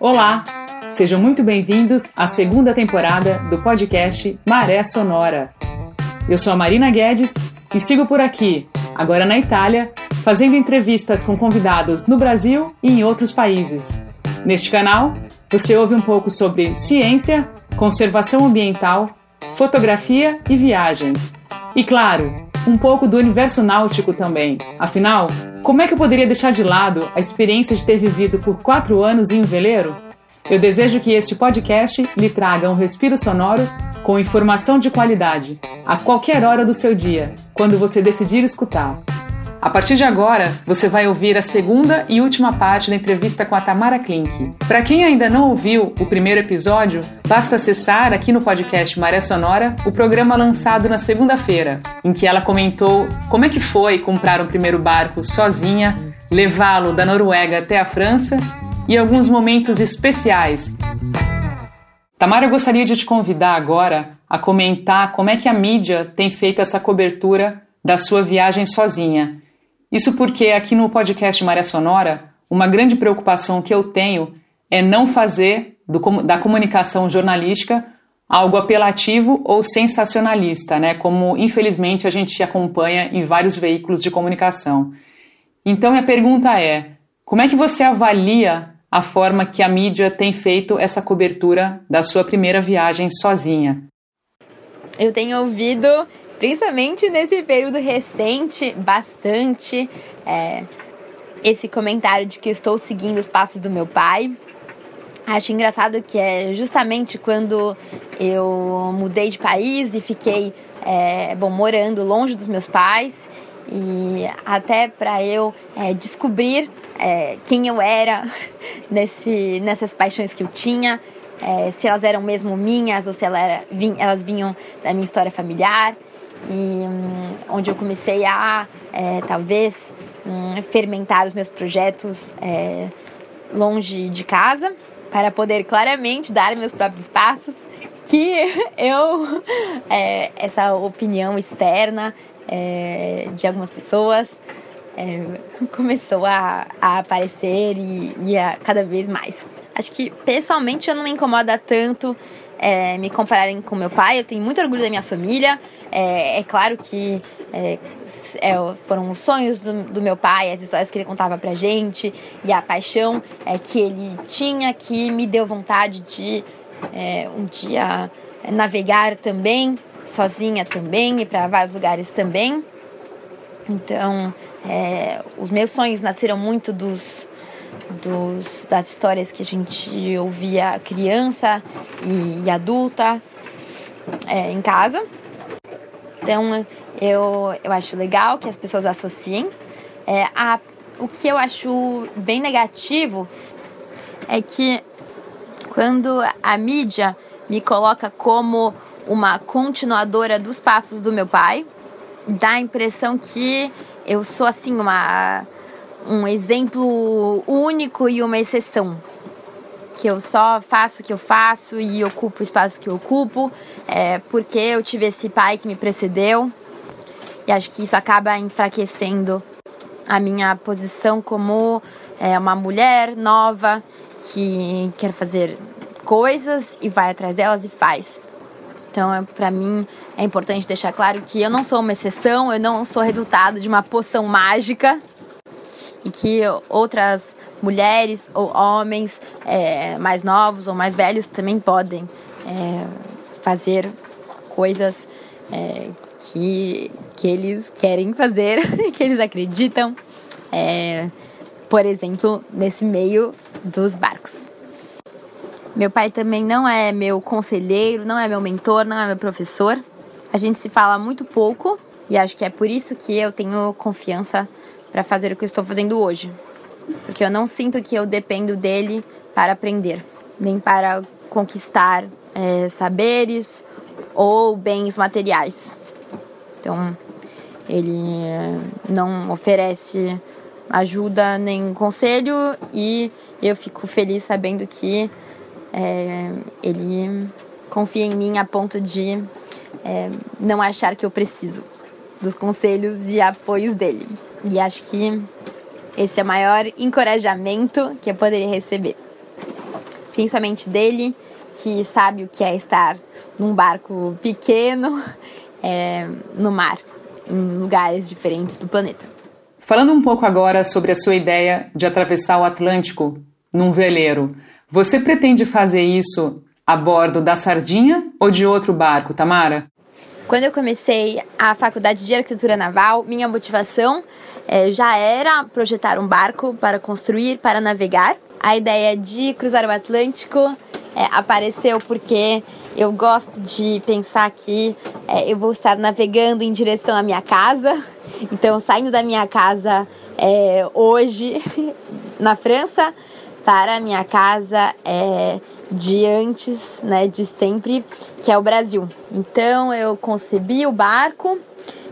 Olá, sejam muito bem-vindos à segunda temporada do podcast Maré Sonora. Eu sou a Marina Guedes e sigo por aqui, agora na Itália, fazendo entrevistas com convidados no Brasil e em outros países. Neste canal, você ouve um pouco sobre ciência, conservação ambiental, fotografia e viagens. E claro, um pouco do universo náutico também. Afinal, como é que eu poderia deixar de lado a experiência de ter vivido por quatro anos em um veleiro? Eu desejo que este podcast lhe traga um respiro sonoro com informação de qualidade, a qualquer hora do seu dia, quando você decidir escutar. A partir de agora, você vai ouvir a segunda e última parte da entrevista com a Tamara Klink. Para quem ainda não ouviu o primeiro episódio, basta acessar aqui no podcast Maré Sonora o programa lançado na segunda-feira, em que ela comentou como é que foi comprar um primeiro barco sozinha, levá-lo da Noruega até a França e alguns momentos especiais. Tamara, eu gostaria de te convidar agora a comentar como é que a mídia tem feito essa cobertura da sua viagem sozinha isso porque aqui no podcast Maré Sonora, uma grande preocupação que eu tenho é não fazer do, da comunicação jornalística algo apelativo ou sensacionalista, né? Como infelizmente a gente acompanha em vários veículos de comunicação. Então a pergunta é: como é que você avalia a forma que a mídia tem feito essa cobertura da sua primeira viagem sozinha? Eu tenho ouvido principalmente nesse período recente, bastante é, esse comentário de que estou seguindo os passos do meu pai. Acho engraçado que é justamente quando eu mudei de país e fiquei, é, bom, morando longe dos meus pais e até para eu é, descobrir é, quem eu era nesse, nessas paixões que eu tinha, é, se elas eram mesmo minhas ou se ela era, elas vinham da minha história familiar e um, onde eu comecei a é, talvez um, fermentar os meus projetos é, longe de casa para poder claramente dar meus próprios passos que eu é, essa opinião externa é, de algumas pessoas é, começou a, a aparecer e, e a cada vez mais. Acho que pessoalmente eu não me incomoda tanto é, me compararem com meu pai. Eu tenho muito orgulho da minha família. É, é claro que é, é, foram os sonhos do, do, meu pai, as histórias que ele contava pra gente e a paixão é, que ele tinha que me deu vontade de é, um dia navegar também, sozinha também e para vários lugares também. Então, os meus sonhos nasceram muito dos dos, das histórias que a gente ouvia criança e, e adulta é, em casa. Então eu, eu acho legal que as pessoas associem. É, a, o que eu acho bem negativo é que quando a mídia me coloca como uma continuadora dos passos do meu pai, dá a impressão que eu sou assim uma um exemplo único e uma exceção. Que eu só faço o que eu faço e ocupo o espaço que eu ocupo, é, porque eu tive esse pai que me precedeu. E acho que isso acaba enfraquecendo a minha posição como é, uma mulher nova que quer fazer coisas e vai atrás delas e faz. Então, é, para mim, é importante deixar claro que eu não sou uma exceção, eu não sou resultado de uma poção mágica e que outras mulheres ou homens é, mais novos ou mais velhos também podem é, fazer coisas é, que, que eles querem fazer, que eles acreditam, é, por exemplo, nesse meio dos barcos. Meu pai também não é meu conselheiro, não é meu mentor, não é meu professor. A gente se fala muito pouco e acho que é por isso que eu tenho confiança para fazer o que eu estou fazendo hoje. Porque eu não sinto que eu dependo dele para aprender, nem para conquistar é, saberes ou bens materiais. Então, ele é, não oferece ajuda nem conselho e eu fico feliz sabendo que é, ele confia em mim a ponto de é, não achar que eu preciso. dos conselhos e apoios dele. E acho que esse é o maior encorajamento que eu poderia receber. Principalmente dele, que sabe o que é estar num barco pequeno é, no mar, em lugares diferentes do planeta. Falando um pouco agora sobre a sua ideia de atravessar o Atlântico num veleiro, você pretende fazer isso a bordo da Sardinha ou de outro barco, Tamara? Quando eu comecei a faculdade de arquitetura naval, minha motivação é, já era projetar um barco para construir, para navegar. A ideia de cruzar o Atlântico é, apareceu porque eu gosto de pensar que é, eu vou estar navegando em direção à minha casa. Então, saindo da minha casa hoje na França para a minha casa é, de antes, né, de sempre, que é o Brasil. Então, eu concebi o barco,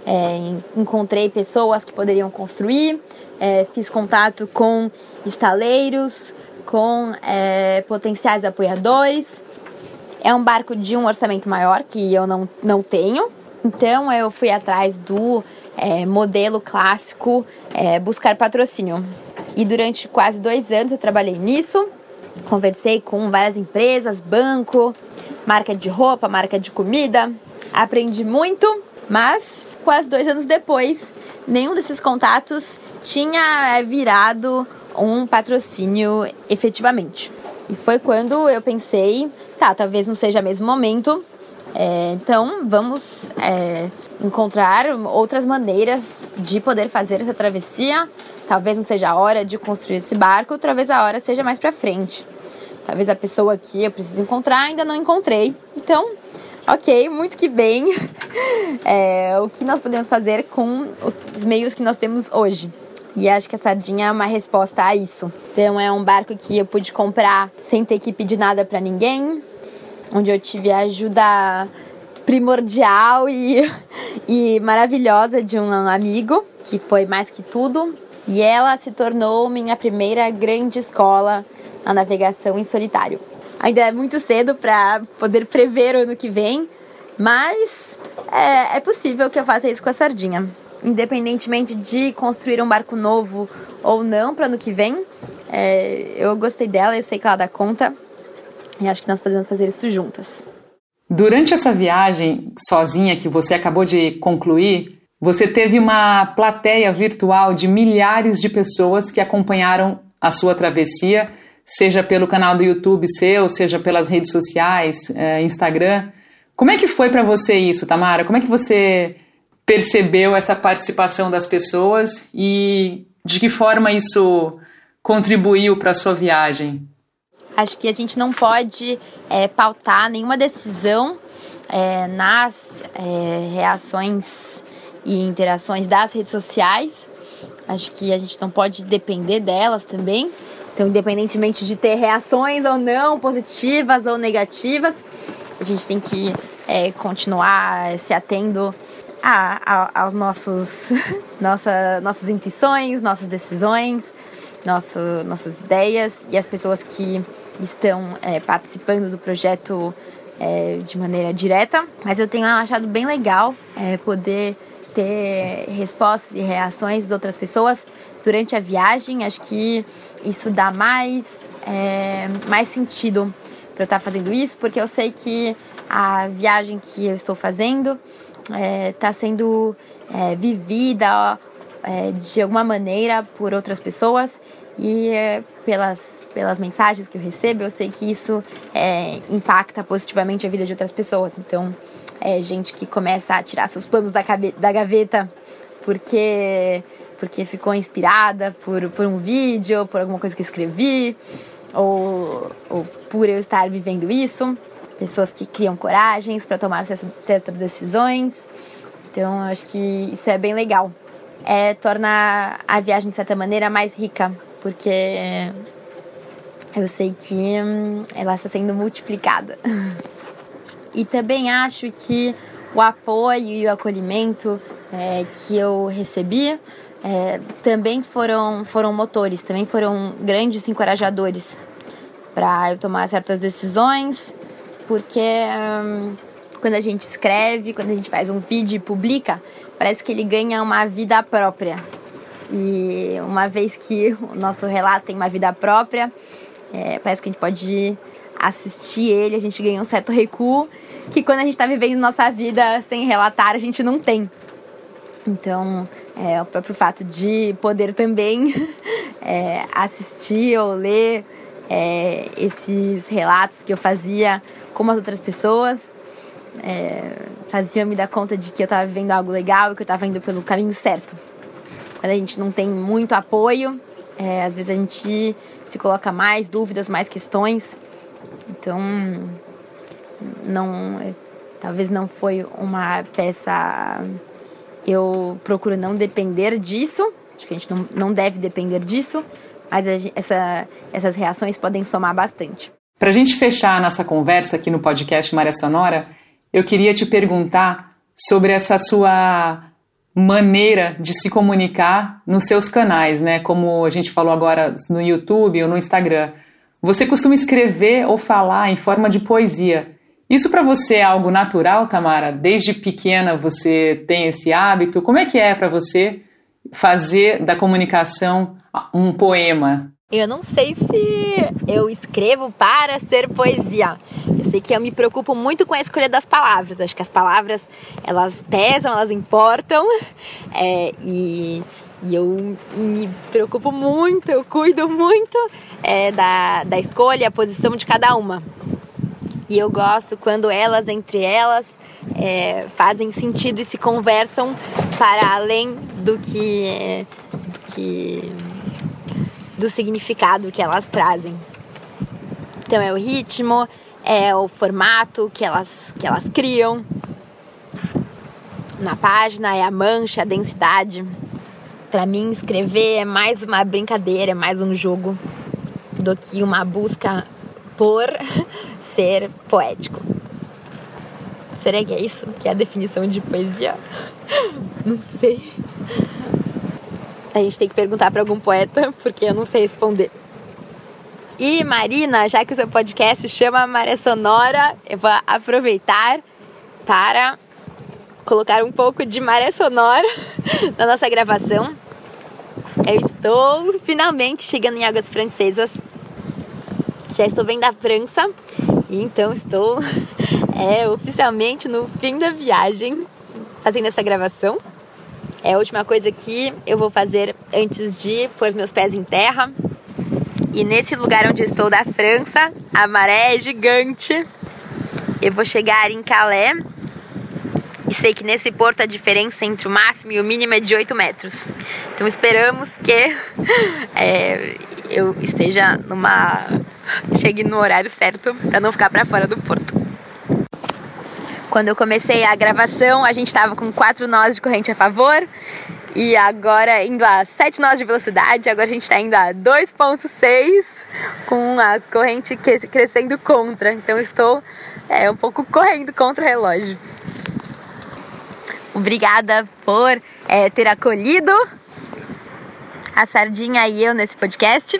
é, encontrei pessoas que poderiam construir, é, fiz contato com estaleiros, com é, potenciais apoiadores. É um barco de um orçamento maior que eu não, não tenho. Então eu fui atrás do é, modelo clássico é, buscar patrocínio. E durante quase dois anos eu trabalhei nisso. Conversei com várias empresas, banco, marca de roupa, marca de comida. Aprendi muito, mas quase dois anos depois, nenhum desses contatos tinha é, virado um patrocínio efetivamente. E foi quando eu pensei, tá, talvez não seja mesmo momento, é, então vamos é, encontrar outras maneiras de poder fazer essa travessia. Talvez não seja a hora de construir esse barco, talvez a hora seja mais para frente. Talvez a pessoa que eu preciso encontrar ainda não encontrei. Então, ok, muito que bem. É, o que nós podemos fazer com os meios que nós temos hoje. E acho que a Sardinha é uma resposta a isso. Então é um barco que eu pude comprar sem ter que pedir nada para ninguém, onde eu tive a ajuda primordial e, e maravilhosa de um amigo, que foi mais que tudo. E ela se tornou minha primeira grande escola na navegação em solitário. Ainda é muito cedo para poder prever o ano que vem, mas é, é possível que eu faça isso com a sardinha independentemente de construir um barco novo ou não para ano que vem. É, eu gostei dela, eu sei que ela dá conta e acho que nós podemos fazer isso juntas. Durante essa viagem sozinha que você acabou de concluir, você teve uma plateia virtual de milhares de pessoas que acompanharam a sua travessia, seja pelo canal do YouTube seu, seja pelas redes sociais, é, Instagram. Como é que foi para você isso, Tamara? Como é que você percebeu essa participação das pessoas e de que forma isso contribuiu para a sua viagem? Acho que a gente não pode é, pautar nenhuma decisão é, nas é, reações e interações das redes sociais. Acho que a gente não pode depender delas também. Então, independentemente de ter reações ou não, positivas ou negativas, a gente tem que é, continuar se atendo aos nossos nossa, nossas intuições, nossas decisões, nosso, nossas ideias e as pessoas que estão é, participando do projeto é, de maneira direta. Mas eu tenho achado bem legal é, poder ter respostas e reações de outras pessoas durante a viagem. Acho que isso dá mais, é, mais sentido para eu estar fazendo isso, porque eu sei que a viagem que eu estou fazendo está é, tá sendo é, vivida é, de alguma maneira por outras pessoas e pelas, pelas mensagens que eu recebo, eu sei que isso é, impacta positivamente a vida de outras pessoas. Então, é gente que começa a tirar seus planos da, da gaveta porque, porque ficou inspirada por, por um vídeo, por alguma coisa que eu escrevi, ou, ou por eu estar vivendo isso pessoas que criam coragens para tomar essas decisões. Então, eu acho que isso é bem legal. É, torna a viagem, de certa maneira, mais rica, porque eu sei que hum, ela está sendo multiplicada. E também acho que o apoio e o acolhimento é, que eu recebi é, também foram, foram motores, também foram grandes encorajadores para eu tomar certas decisões porque hum, quando a gente escreve, quando a gente faz um vídeo e publica, parece que ele ganha uma vida própria. E uma vez que o nosso relato tem uma vida própria, é, parece que a gente pode assistir ele, a gente ganha um certo recuo que quando a gente está vivendo nossa vida sem relatar, a gente não tem. Então, é, o próprio fato de poder também é, assistir ou ler é, esses relatos que eu fazia com as outras pessoas é, fazia me dar conta de que eu estava vivendo algo legal e que eu estava indo pelo caminho certo. A gente não tem muito apoio, é, às vezes a gente se coloca mais dúvidas, mais questões. Então, não, talvez não foi uma peça. Eu procuro não depender disso. Acho que a gente não, não deve depender disso, mas essa, essas reações podem somar bastante. Para a gente fechar a nossa conversa aqui no podcast Maré Sonora, eu queria te perguntar sobre essa sua maneira de se comunicar nos seus canais, né? Como a gente falou agora no YouTube ou no Instagram. Você costuma escrever ou falar em forma de poesia. Isso para você é algo natural, Tamara? Desde pequena você tem esse hábito? Como é que é para você fazer da comunicação um poema? Eu não sei se eu escrevo para ser poesia. Eu sei que eu me preocupo muito com a escolha das palavras. Acho que as palavras elas pesam, elas importam. É, e, e, eu me preocupo muito, eu cuido muito é, da, da escolha, a posição de cada uma. E eu gosto quando elas, entre elas, é, fazem sentido e se conversam para além do que, do que do significado que elas trazem. Então é o ritmo, é o formato que elas, que elas criam. Na página é a mancha, a densidade. Para mim, escrever é mais uma brincadeira, é mais um jogo do que uma busca por ser poético. Será que é isso que é a definição de poesia? Não sei. A gente tem que perguntar para algum poeta, porque eu não sei responder. E Marina, já que o seu podcast chama Maré Sonora, eu vou aproveitar para colocar um pouco de maré sonora na nossa gravação. Eu estou finalmente chegando em águas francesas. Já estou vendo a França e então estou é, oficialmente no fim da viagem fazendo essa gravação. É a última coisa que eu vou fazer antes de pôr meus pés em terra. E nesse lugar onde estou da França, a maré é gigante. Eu vou chegar em Calais e sei que nesse porto a diferença entre o máximo e o mínimo é de 8 metros. Então esperamos que é, eu esteja numa. chegue no horário certo para não ficar para fora do porto. Quando eu comecei a gravação, a gente estava com quatro nós de corrente a favor e agora indo a 7 nós de velocidade, agora a gente está indo a 2.6 com a corrente crescendo contra. Então estou é, um pouco correndo contra o relógio. Obrigada por é, ter acolhido a Sardinha e eu nesse podcast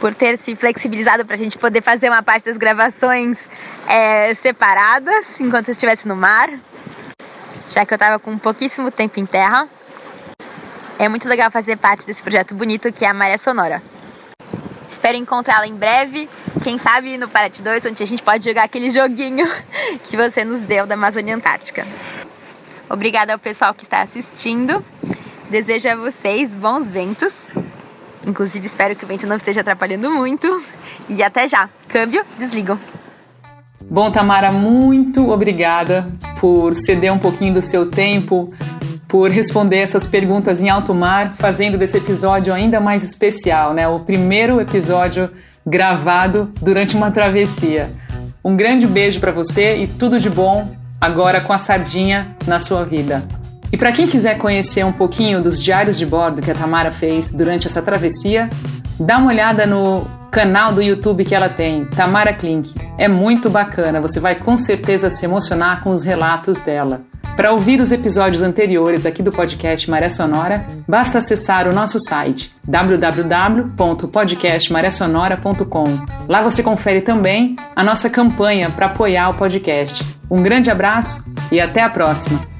por ter se flexibilizado para a gente poder fazer uma parte das gravações é, separadas enquanto eu estivesse no mar, já que eu estava com pouquíssimo tempo em terra. É muito legal fazer parte desse projeto bonito que é a Maré Sonora. Espero encontrá-la em breve, quem sabe no Parate 2, onde a gente pode jogar aquele joguinho que você nos deu da Amazônia Antártica. Obrigada ao pessoal que está assistindo. Desejo a vocês bons ventos Inclusive, espero que o vento não esteja atrapalhando muito. E até já. Câmbio, desligo. Bom, Tamara, muito obrigada por ceder um pouquinho do seu tempo, por responder essas perguntas em alto mar, fazendo desse episódio ainda mais especial, né? O primeiro episódio gravado durante uma travessia. Um grande beijo para você e tudo de bom agora com a sardinha na sua vida. E para quem quiser conhecer um pouquinho dos diários de bordo que a Tamara fez durante essa travessia, dá uma olhada no canal do YouTube que ela tem, Tamara Klink. É muito bacana, você vai com certeza se emocionar com os relatos dela. Para ouvir os episódios anteriores aqui do podcast Maré Sonora, basta acessar o nosso site www.podcastmaresonora.com. Lá você confere também a nossa campanha para apoiar o podcast. Um grande abraço e até a próxima!